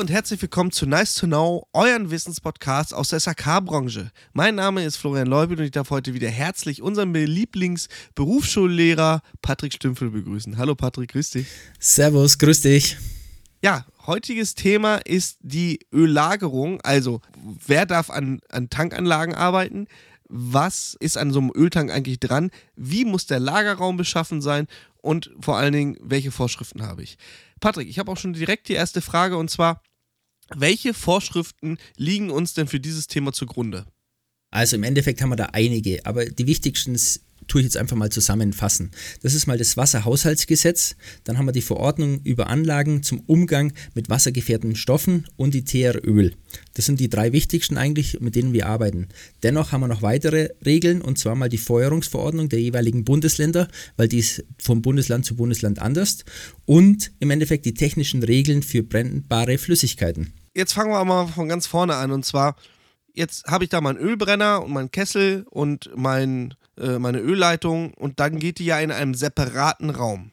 und herzlich willkommen zu Nice to Know, euren Wissenspodcast aus der SAK-Branche. Mein Name ist Florian Leubel und ich darf heute wieder herzlich unseren Lieblingsberufsschullehrer Patrick Stümpfel begrüßen. Hallo Patrick, grüß dich. Servus, grüß dich. Ja, heutiges Thema ist die Öllagerung. Also, wer darf an, an Tankanlagen arbeiten? Was ist an so einem Öltank eigentlich dran? Wie muss der Lagerraum beschaffen sein? Und vor allen Dingen, welche Vorschriften habe ich? Patrick, ich habe auch schon direkt die erste Frage und zwar, welche Vorschriften liegen uns denn für dieses Thema zugrunde? Also im Endeffekt haben wir da einige, aber die wichtigsten tue ich jetzt einfach mal zusammenfassen. Das ist mal das Wasserhaushaltsgesetz, dann haben wir die Verordnung über Anlagen zum Umgang mit wassergefährdenden Stoffen und die TRÖl. Das sind die drei wichtigsten eigentlich, mit denen wir arbeiten. Dennoch haben wir noch weitere Regeln und zwar mal die Feuerungsverordnung der jeweiligen Bundesländer, weil die ist vom Bundesland zu Bundesland anders und im Endeffekt die technischen Regeln für brennbare Flüssigkeiten. Jetzt fangen wir mal von ganz vorne an und zwar jetzt habe ich da meinen Ölbrenner und meinen Kessel und mein äh, meine Ölleitung und dann geht die ja in einem separaten Raum.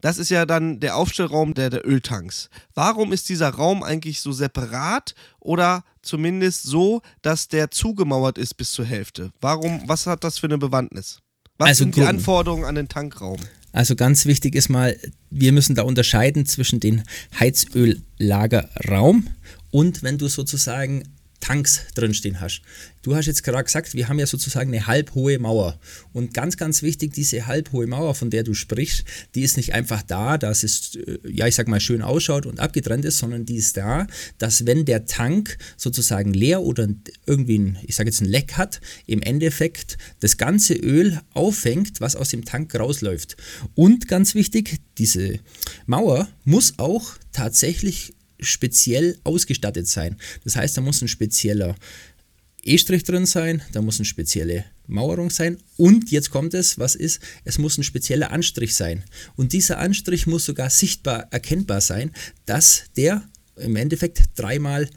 Das ist ja dann der Aufstellraum der, der Öltanks. Warum ist dieser Raum eigentlich so separat oder zumindest so, dass der zugemauert ist bis zur Hälfte? Warum, was hat das für eine Bewandtnis? Was also sind die Anforderungen an den Tankraum? Also ganz wichtig ist mal, wir müssen da unterscheiden zwischen dem Heizöllagerraum und wenn du sozusagen Tanks drinstehen hast. Du hast jetzt gerade gesagt, wir haben ja sozusagen eine halbhohe Mauer. Und ganz, ganz wichtig, diese halbhohe Mauer, von der du sprichst, die ist nicht einfach da, dass es, äh, ja, ich sag mal, schön ausschaut und abgetrennt ist, sondern die ist da, dass wenn der Tank sozusagen leer oder irgendwie ein, ich sage jetzt ein Leck hat, im Endeffekt das ganze Öl auffängt, was aus dem Tank rausläuft. Und ganz wichtig, diese Mauer muss auch tatsächlich speziell ausgestattet sein. Das heißt, da muss ein spezieller E-Strich drin sein, da muss eine spezielle Mauerung sein und jetzt kommt es, was ist? Es muss ein spezieller Anstrich sein. Und dieser Anstrich muss sogar sichtbar erkennbar sein, dass der im Endeffekt dreimal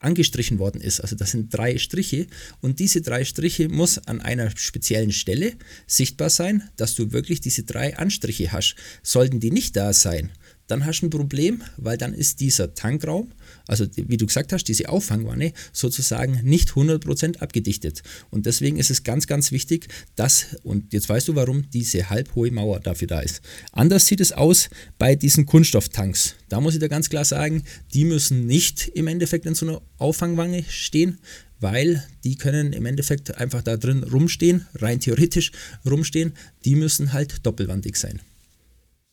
angestrichen worden ist. Also das sind drei Striche und diese drei Striche muss an einer speziellen Stelle sichtbar sein, dass du wirklich diese drei Anstriche hast. Sollten die nicht da sein, dann hast du ein Problem, weil dann ist dieser Tankraum, also wie du gesagt hast, diese Auffangwanne sozusagen nicht 100% abgedichtet. Und deswegen ist es ganz, ganz wichtig, dass, und jetzt weißt du, warum diese halbhohe Mauer dafür da ist. Anders sieht es aus bei diesen Kunststofftanks. Da muss ich dir ganz klar sagen, die müssen nicht im Endeffekt in so einer Auffangwanne stehen, weil die können im Endeffekt einfach da drin rumstehen, rein theoretisch rumstehen. Die müssen halt doppelwandig sein.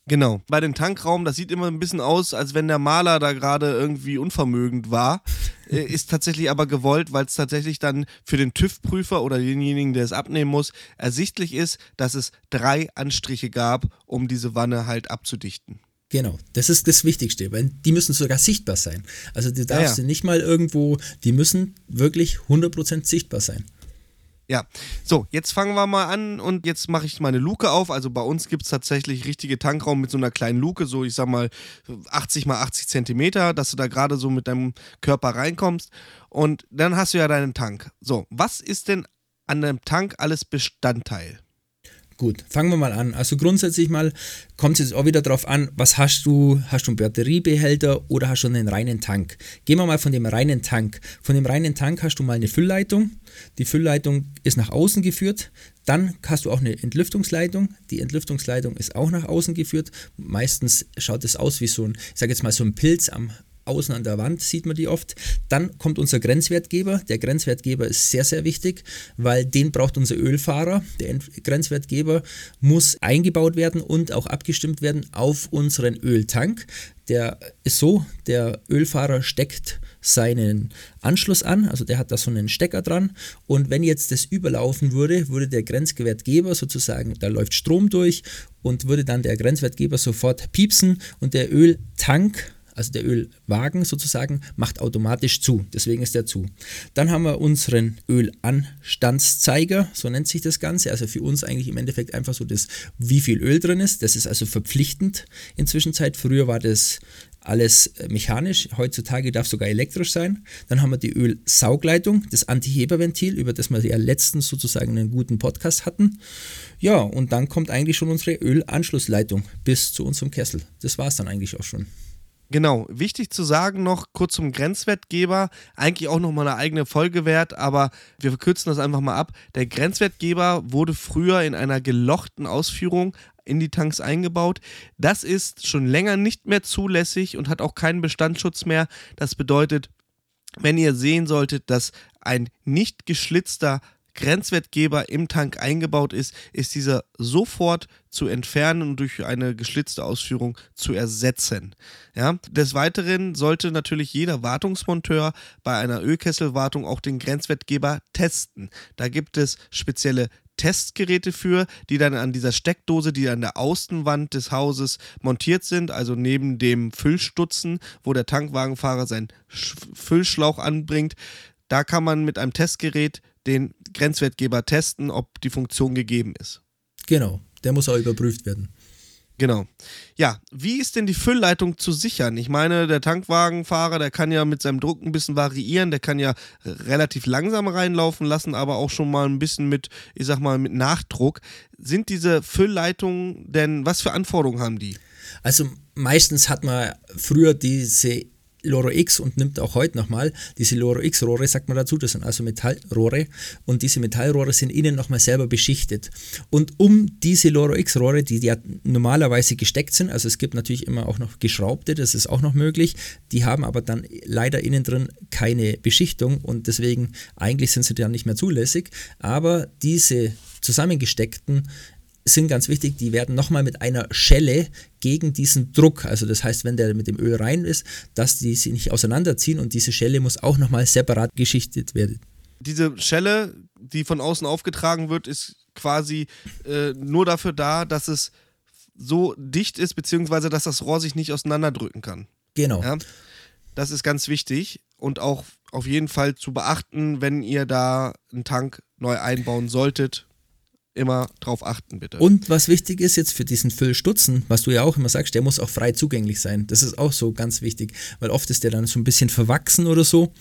Genau. Bei dem Tankraum, das sieht immer ein bisschen aus, als wenn der Maler da gerade irgendwie unvermögend war. Äh, ist tatsächlich aber gewollt, weil es tatsächlich dann für den TÜV-Prüfer oder denjenigen, der es abnehmen muss, ersichtlich ist, dass es drei Anstriche gab, um diese Wanne halt abzudichten. Genau, das ist das Wichtigste, weil die müssen sogar sichtbar sein. Also du darfst ja, ja. nicht mal irgendwo, die müssen wirklich 100% sichtbar sein. Ja, so, jetzt fangen wir mal an und jetzt mache ich meine Luke auf. Also bei uns gibt es tatsächlich richtige Tankraum mit so einer kleinen Luke, so ich sag mal 80 mal 80 Zentimeter, dass du da gerade so mit deinem Körper reinkommst. Und dann hast du ja deinen Tank. So, was ist denn an deinem Tank alles Bestandteil? Gut, fangen wir mal an. Also grundsätzlich mal kommt es jetzt auch wieder darauf an, was hast du? Hast du einen Batteriebehälter oder hast du einen reinen Tank? Gehen wir mal von dem reinen Tank. Von dem reinen Tank hast du mal eine Füllleitung. Die Füllleitung ist nach außen geführt. Dann hast du auch eine Entlüftungsleitung. Die Entlüftungsleitung ist auch nach außen geführt. Meistens schaut es aus wie so ein, ich sage jetzt mal so ein Pilz am außen an der Wand sieht man die oft. Dann kommt unser Grenzwertgeber. Der Grenzwertgeber ist sehr, sehr wichtig, weil den braucht unser Ölfahrer. Der Grenzwertgeber muss eingebaut werden und auch abgestimmt werden auf unseren Öltank. Der ist so, der Ölfahrer steckt seinen Anschluss an, also der hat da so einen Stecker dran und wenn jetzt das überlaufen würde, würde der Grenzwertgeber sozusagen, da läuft Strom durch und würde dann der Grenzwertgeber sofort piepsen und der Öltank also der Ölwagen sozusagen, macht automatisch zu. Deswegen ist der zu. Dann haben wir unseren Ölanstandszeiger, so nennt sich das Ganze. Also für uns eigentlich im Endeffekt einfach so das, wie viel Öl drin ist. Das ist also verpflichtend inzwischen. Früher war das alles mechanisch, heutzutage darf sogar elektrisch sein. Dann haben wir die Ölsaugleitung, das Antiheberventil, über das wir ja letztens sozusagen einen guten Podcast hatten. Ja, und dann kommt eigentlich schon unsere Ölanschlussleitung bis zu unserem Kessel. Das war es dann eigentlich auch schon. Genau, wichtig zu sagen noch kurz zum Grenzwertgeber, eigentlich auch nochmal eine eigene Folge wert, aber wir verkürzen das einfach mal ab. Der Grenzwertgeber wurde früher in einer gelochten Ausführung in die Tanks eingebaut. Das ist schon länger nicht mehr zulässig und hat auch keinen Bestandsschutz mehr. Das bedeutet, wenn ihr sehen solltet, dass ein nicht geschlitzter Grenzwertgeber im Tank eingebaut ist, ist dieser sofort zu entfernen und durch eine geschlitzte Ausführung zu ersetzen. Ja? Des Weiteren sollte natürlich jeder Wartungsmonteur bei einer Ölkesselwartung auch den Grenzwertgeber testen. Da gibt es spezielle Testgeräte für, die dann an dieser Steckdose, die an der Außenwand des Hauses montiert sind, also neben dem Füllstutzen, wo der Tankwagenfahrer seinen Füllschlauch anbringt. Da kann man mit einem Testgerät den Grenzwertgeber testen, ob die Funktion gegeben ist. Genau, der muss auch überprüft werden. Genau. Ja, wie ist denn die Füllleitung zu sichern? Ich meine, der Tankwagenfahrer, der kann ja mit seinem Druck ein bisschen variieren, der kann ja relativ langsam reinlaufen lassen, aber auch schon mal ein bisschen mit, ich sag mal, mit Nachdruck. Sind diese Füllleitungen denn, was für Anforderungen haben die? Also meistens hat man früher diese Loro X und nimmt auch heute nochmal diese Loro X Rohre, sagt man dazu, das sind also Metallrohre und diese Metallrohre sind innen nochmal selber beschichtet. Und um diese Loro X Rohre, die ja normalerweise gesteckt sind, also es gibt natürlich immer auch noch geschraubte, das ist auch noch möglich, die haben aber dann leider innen drin keine Beschichtung und deswegen eigentlich sind sie dann nicht mehr zulässig, aber diese zusammengesteckten sind ganz wichtig, die werden nochmal mit einer Schelle gegen diesen Druck, also das heißt, wenn der mit dem Öl rein ist, dass die sich nicht auseinanderziehen und diese Schelle muss auch nochmal separat geschichtet werden. Diese Schelle, die von außen aufgetragen wird, ist quasi äh, nur dafür da, dass es so dicht ist, beziehungsweise dass das Rohr sich nicht auseinanderdrücken kann. Genau. Ja? Das ist ganz wichtig und auch auf jeden Fall zu beachten, wenn ihr da einen Tank neu einbauen solltet immer drauf achten, bitte. Und was wichtig ist jetzt für diesen Füllstutzen, was du ja auch immer sagst, der muss auch frei zugänglich sein. Das ist auch so ganz wichtig, weil oft ist der dann so ein bisschen verwachsen oder so.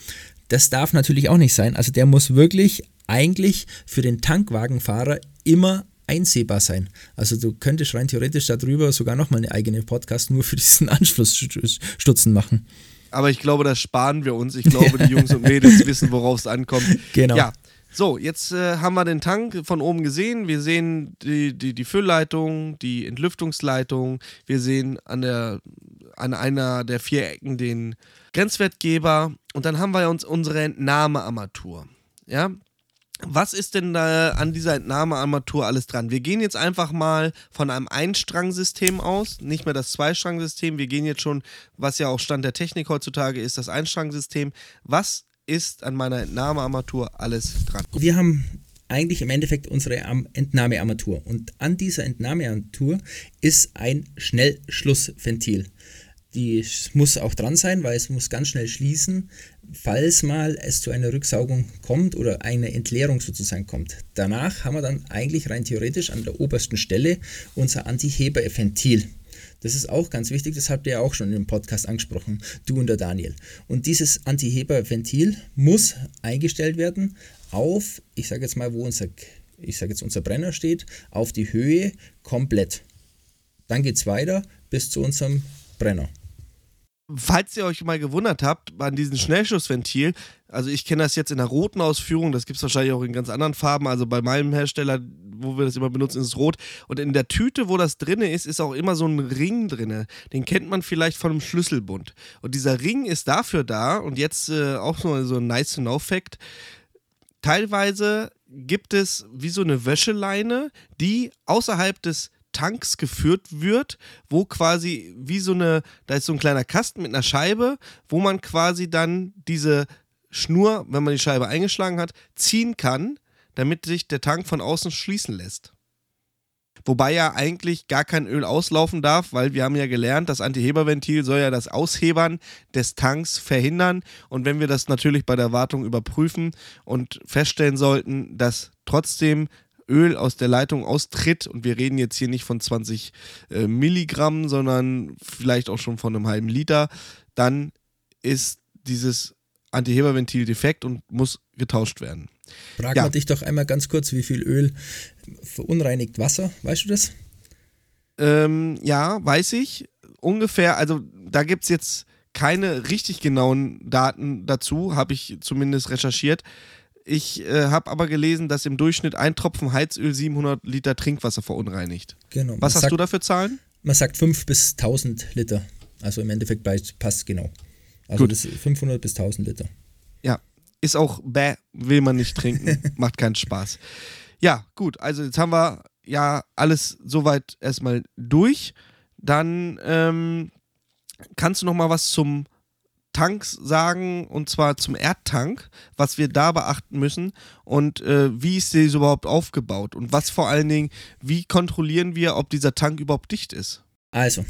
Das darf natürlich auch nicht sein. Also der muss wirklich eigentlich für den Tankwagenfahrer immer einsehbar sein. Also du könntest rein theoretisch darüber sogar nochmal eine eigene Podcast nur für diesen Anschlussstutzen machen. Aber ich glaube, das sparen wir uns. Ich glaube, die Jungs und Mädels wissen, worauf es ankommt. Genau. Ja, so, jetzt äh, haben wir den Tank von oben gesehen. Wir sehen die, die, die Füllleitung, die Entlüftungsleitung. Wir sehen an, der, an einer der vier Ecken den Grenzwertgeber. Und dann haben wir uns unsere Entnahmearmatur. Ja, was ist denn da an dieser Entnahmearmatur alles dran? Wir gehen jetzt einfach mal von einem Einstrangsystem aus, nicht mehr das Zweistrangsystem. Wir gehen jetzt schon, was ja auch Stand der Technik heutzutage ist, das Einstrangsystem. Was ist an meiner Entnahmearmatur alles dran. Wir haben eigentlich im Endeffekt unsere Entnahmearmatur und an dieser Entnahmearmatur ist ein Schnellschlussventil. Die muss auch dran sein, weil es muss ganz schnell schließen, falls mal es zu einer Rücksaugung kommt oder eine Entleerung sozusagen kommt. Danach haben wir dann eigentlich rein theoretisch an der obersten Stelle unser Antiheberventil. Das ist auch ganz wichtig, das habt ihr ja auch schon im Podcast angesprochen, du und der Daniel. Und dieses Antiheberventil muss eingestellt werden auf, ich sage jetzt mal, wo unser, ich sage jetzt unser Brenner steht, auf die Höhe komplett. Dann geht es weiter bis zu unserem Brenner falls ihr euch mal gewundert habt, an diesem Schnellschussventil, also ich kenne das jetzt in der roten Ausführung, das gibt es wahrscheinlich auch in ganz anderen Farben, also bei meinem Hersteller, wo wir das immer benutzen, ist es rot. Und in der Tüte, wo das drin ist, ist auch immer so ein Ring drin. Den kennt man vielleicht von einem Schlüsselbund. Und dieser Ring ist dafür da, und jetzt äh, auch so, so ein nice No-Fact, teilweise gibt es wie so eine Wäscheleine, die außerhalb des Tanks geführt wird, wo quasi wie so eine, da ist so ein kleiner Kasten mit einer Scheibe, wo man quasi dann diese Schnur, wenn man die Scheibe eingeschlagen hat, ziehen kann, damit sich der Tank von außen schließen lässt. Wobei ja eigentlich gar kein Öl auslaufen darf, weil wir haben ja gelernt, das Antiheberventil soll ja das Aushebern des Tanks verhindern. Und wenn wir das natürlich bei der Wartung überprüfen und feststellen sollten, dass trotzdem Öl aus der Leitung austritt, und wir reden jetzt hier nicht von 20 äh, Milligramm, sondern vielleicht auch schon von einem halben Liter, dann ist dieses Antiheberventil defekt und muss getauscht werden. Frag ja. mal dich doch einmal ganz kurz, wie viel Öl verunreinigt Wasser, weißt du das? Ähm, ja, weiß ich. Ungefähr, also da gibt es jetzt keine richtig genauen Daten dazu, habe ich zumindest recherchiert. Ich äh, habe aber gelesen, dass im Durchschnitt ein Tropfen Heizöl 700 Liter Trinkwasser verunreinigt. Genau. Was hast sagt, du dafür Zahlen? Man sagt 5 bis 1000 Liter. Also im Endeffekt passt genau. Also Gut. das ist 500 bis 1000 Liter. Ja, ist auch bäh, will man nicht trinken, macht keinen Spaß. Ja, gut, also jetzt haben wir ja alles soweit erstmal durch. Dann ähm, kannst du noch mal was zum Tank sagen und zwar zum Erdtank, was wir da beachten müssen und äh, wie ist der überhaupt aufgebaut und was vor allen Dingen, wie kontrollieren wir, ob dieser Tank überhaupt dicht ist? Also,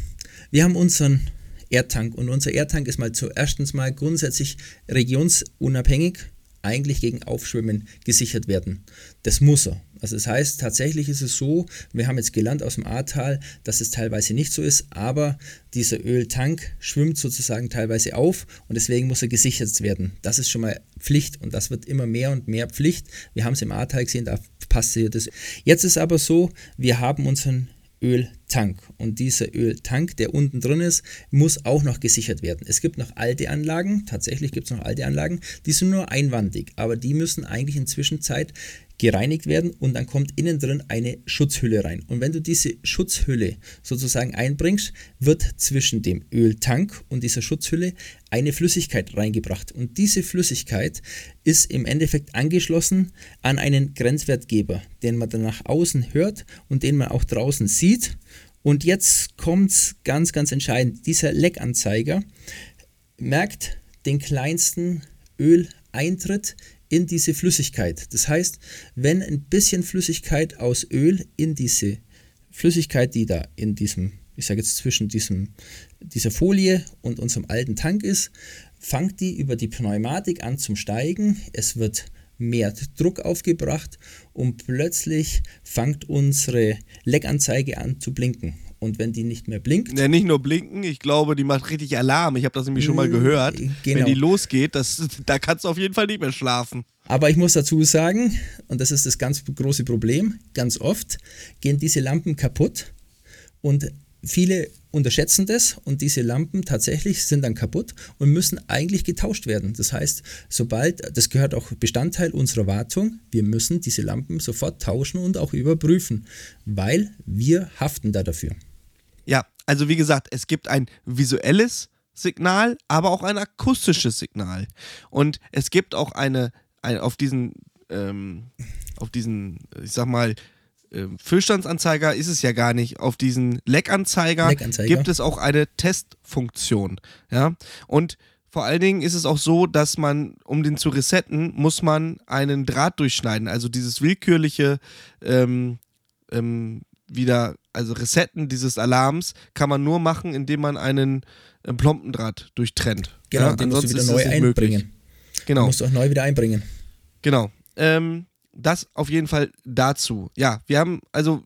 wir haben unseren Erdtank und unser Erdtank ist mal zuerstens mal grundsätzlich regionsunabhängig eigentlich gegen Aufschwemmen gesichert werden. Das muss er. Also das heißt, tatsächlich ist es so, wir haben jetzt gelernt aus dem Ahrtal, dass es teilweise nicht so ist, aber dieser Öltank schwimmt sozusagen teilweise auf und deswegen muss er gesichert werden. Das ist schon mal Pflicht und das wird immer mehr und mehr Pflicht. Wir haben es im Ahrtal gesehen, da passiert das. Jetzt ist aber so, wir haben unseren Öltank. Und dieser Öltank, der unten drin ist, muss auch noch gesichert werden. Es gibt noch alte Anlagen, tatsächlich gibt es noch alte Anlagen, die sind nur einwandig, aber die müssen eigentlich in Zwischenzeit gereinigt werden und dann kommt innen drin eine Schutzhülle rein. Und wenn du diese Schutzhülle sozusagen einbringst, wird zwischen dem Öltank und dieser Schutzhülle eine Flüssigkeit reingebracht. Und diese Flüssigkeit ist im Endeffekt angeschlossen an einen Grenzwertgeber, den man dann nach außen hört und den man auch draußen sieht. Und jetzt kommt es ganz, ganz entscheidend. Dieser Leckanzeiger merkt den kleinsten Öleintritt in diese Flüssigkeit. Das heißt, wenn ein bisschen Flüssigkeit aus Öl in diese Flüssigkeit, die da in diesem, ich sage jetzt zwischen diesem, dieser Folie und unserem alten Tank ist, fangt die über die Pneumatik an zum Steigen. Es wird mehr Druck aufgebracht und plötzlich fängt unsere Leckanzeige an zu blinken. Und wenn die nicht mehr blinkt, Ja, nicht nur blinken, ich glaube, die macht richtig Alarm. Ich habe das nämlich schon mal Mm, gehört. genau. Wenn die losgeht, das, da kannst du auf jeden Fall nicht mehr schlafen. Aber ich muss dazu sagen, und das ist das ganz große Problem, ganz oft gehen diese Lampen kaputt und viele unterschätzen das und diese Lampen tatsächlich sind dann kaputt und müssen eigentlich getauscht werden. Das heißt, sobald, das gehört auch Bestandteil unserer Wartung, wir müssen diese Lampen sofort tauschen und auch überprüfen, weil wir haften da dafür. Ja, also wie gesagt, es gibt ein visuelles Signal, aber auch ein akustisches Signal. Und es gibt auch eine, ein, auf diesen, ähm, auf diesen, ich sag mal, ähm, Füllstandsanzeiger ist es ja gar nicht. Auf diesen Leckanzeiger, Leckanzeiger. gibt es auch eine Testfunktion. Ja, und vor allen Dingen ist es auch so, dass man, um den zu resetten, muss man einen Draht durchschneiden. Also dieses willkürliche ähm, ähm, wieder, also Resetten dieses Alarms kann man nur machen, indem man einen äh, Plombendraht durchtrennt. Genau, ja, den musst du ansonsten wieder neu möglich. einbringen. Den Genau, musst du auch neu wieder einbringen. genau. Ähm, das auf jeden Fall dazu. Ja, wir haben also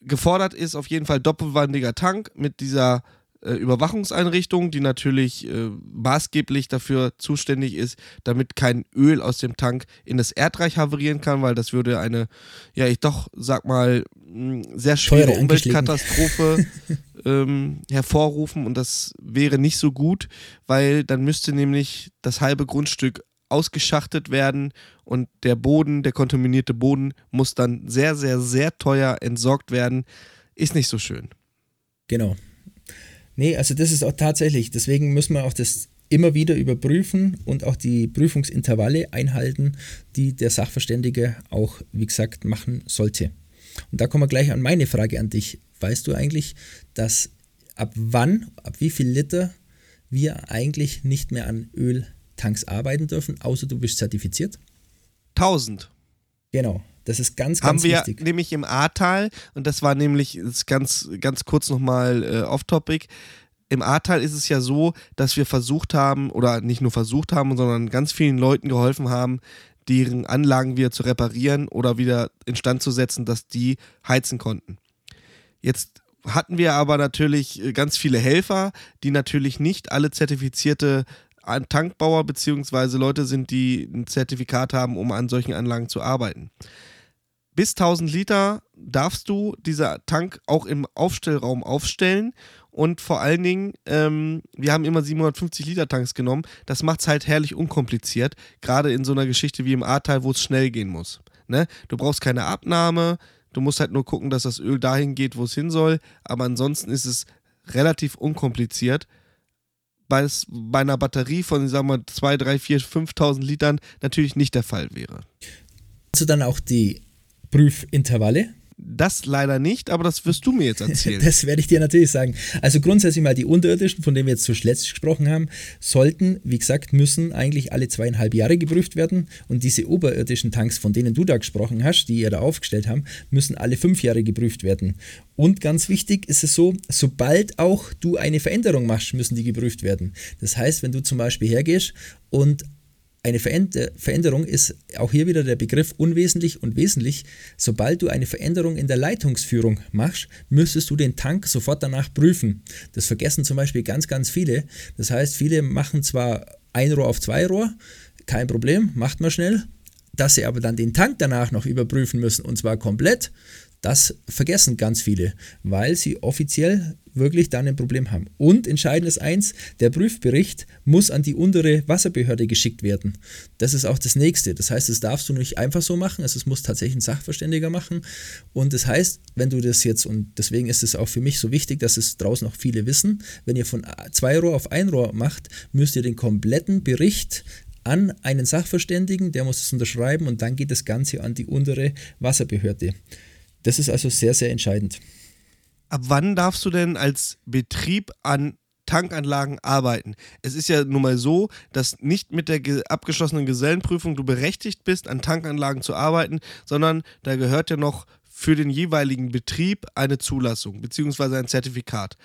gefordert ist auf jeden Fall doppelwandiger Tank mit dieser äh, Überwachungseinrichtung, die natürlich äh, maßgeblich dafür zuständig ist, damit kein Öl aus dem Tank in das Erdreich haverieren kann, weil das würde eine, ja, ich doch sag mal, mh, sehr schwere. Umweltkatastrophe ähm, hervorrufen und das wäre nicht so gut, weil dann müsste nämlich das halbe Grundstück ausgeschachtet werden und der Boden, der kontaminierte Boden, muss dann sehr, sehr, sehr teuer entsorgt werden. Ist nicht so schön. Genau. Nee, also das ist auch tatsächlich, deswegen müssen wir auch das immer wieder überprüfen und auch die Prüfungsintervalle einhalten, die der Sachverständige auch, wie gesagt, machen sollte. Und da kommen wir gleich an meine Frage an dich. Weißt du eigentlich, dass ab wann, ab wie viel Liter wir eigentlich nicht mehr an Öltanks arbeiten dürfen, außer du bist zertifiziert? 1000 Genau, das ist ganz, haben ganz wir wichtig. nämlich im Ahrtal, und das war nämlich ganz, ganz kurz nochmal äh, off-topic. Im Ahrtal ist es ja so, dass wir versucht haben, oder nicht nur versucht haben, sondern ganz vielen Leuten geholfen haben, deren Anlagen wieder zu reparieren oder wieder instand zu setzen, dass die heizen konnten. Jetzt hatten wir aber natürlich äh, ganz viele Helfer, die natürlich nicht alle zertifizierte Tankbauer bzw. Leute sind, die ein Zertifikat haben, um an solchen Anlagen zu arbeiten. Bis 1000 Liter darfst du dieser Tank auch im Aufstellraum aufstellen und vor allen Dingen, ähm, wir haben immer 750 Liter Tanks genommen. Das macht es halt herrlich unkompliziert, gerade in so einer Geschichte wie im Ahrtal, wo es schnell gehen muss. Ne? Du brauchst keine Abnahme, du musst halt nur gucken, dass das Öl dahin geht, wo es hin soll, aber ansonsten ist es relativ unkompliziert. Bei, bei einer Batterie von, sagen wir, 2, 3, 4, 5.000 Litern natürlich nicht der Fall wäre. Also dann auch die Prüfintervalle? Das leider nicht, aber das wirst du mir jetzt erzählen. das werde ich dir natürlich sagen. Also grundsätzlich mal die unterirdischen, von denen wir jetzt zuletzt gesprochen haben, sollten, wie gesagt, müssen eigentlich alle zweieinhalb Jahre geprüft werden. Und diese oberirdischen Tanks, von denen du da gesprochen hast, die ihr da aufgestellt haben, müssen alle fünf Jahre geprüft werden. Und ganz wichtig ist es so, sobald auch du eine Veränderung machst, müssen die geprüft werden. Das heißt, wenn du zum Beispiel hergehst und eine Veränderung ist auch hier wieder der Begriff unwesentlich und wesentlich. Sobald du eine Veränderung in der Leitungsführung machst, müsstest du den Tank sofort danach prüfen. Das vergessen zum Beispiel ganz, ganz viele. Das heißt, viele machen zwar ein Rohr auf zwei Rohr, kein Problem, macht man schnell. Dass sie aber dann den Tank danach noch überprüfen müssen und zwar komplett, das vergessen ganz viele, weil sie offiziell wirklich dann ein Problem haben. Und entscheidend ist eins, der Prüfbericht muss an die untere Wasserbehörde geschickt werden. Das ist auch das nächste. Das heißt, das darfst du nicht einfach so machen, also es muss tatsächlich ein Sachverständiger machen. Und das heißt, wenn du das jetzt, und deswegen ist es auch für mich so wichtig, dass es draußen auch viele wissen, wenn ihr von zwei Rohr auf ein Rohr macht, müsst ihr den kompletten Bericht an einen Sachverständigen, der muss es unterschreiben und dann geht das Ganze an die untere Wasserbehörde. Das ist also sehr, sehr entscheidend. Ab wann darfst du denn als Betrieb an Tankanlagen arbeiten? Es ist ja nun mal so, dass nicht mit der abgeschlossenen Gesellenprüfung du berechtigt bist, an Tankanlagen zu arbeiten, sondern da gehört ja noch für den jeweiligen Betrieb eine Zulassung bzw. ein Zertifikat.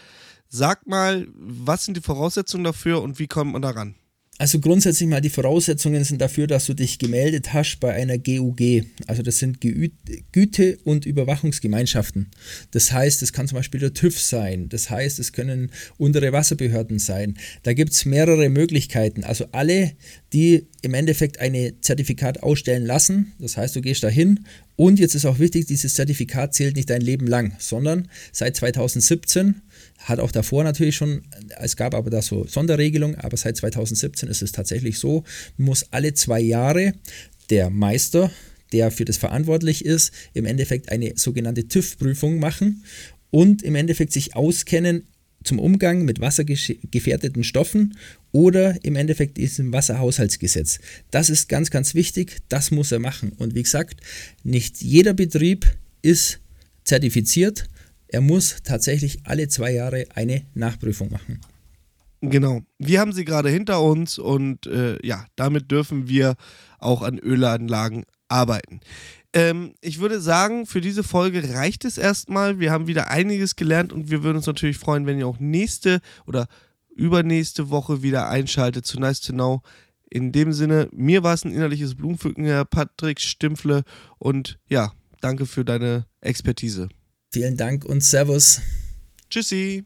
Sag mal, was sind die Voraussetzungen dafür und wie kommt man daran? Also grundsätzlich mal die Voraussetzungen sind dafür, dass du dich gemeldet hast bei einer GUG. Also das sind Güte- und Überwachungsgemeinschaften. Das heißt, es kann zum Beispiel der TÜV sein. Das heißt, es können untere Wasserbehörden sein. Da gibt es mehrere Möglichkeiten. Also alle, die im Endeffekt ein Zertifikat ausstellen lassen. Das heißt, du gehst dahin und jetzt ist auch wichtig, dieses Zertifikat zählt nicht dein Leben lang, sondern seit 2017 hat auch davor natürlich schon, es gab aber da so Sonderregelungen, aber seit 2017 ist es tatsächlich so, muss alle zwei Jahre der Meister, der für das verantwortlich ist, im Endeffekt eine sogenannte TÜV-Prüfung machen und im Endeffekt sich auskennen zum Umgang mit wassergefährdeten Stoffen oder im Endeffekt diesem Wasserhaushaltsgesetz. Das ist ganz, ganz wichtig, das muss er machen. Und wie gesagt, nicht jeder Betrieb ist zertifiziert er muss tatsächlich alle zwei Jahre eine Nachprüfung machen. Genau. Wir haben sie gerade hinter uns und äh, ja, damit dürfen wir auch an Ölanlagen arbeiten. Ähm, ich würde sagen, für diese Folge reicht es erstmal. Wir haben wieder einiges gelernt und wir würden uns natürlich freuen, wenn ihr auch nächste oder übernächste Woche wieder einschaltet zu Nice to Know. In dem Sinne, mir war es ein innerliches Blumenpflücken, Herr Patrick Stimpfle und ja, danke für deine Expertise. Vielen Dank und Servus. Tschüssi.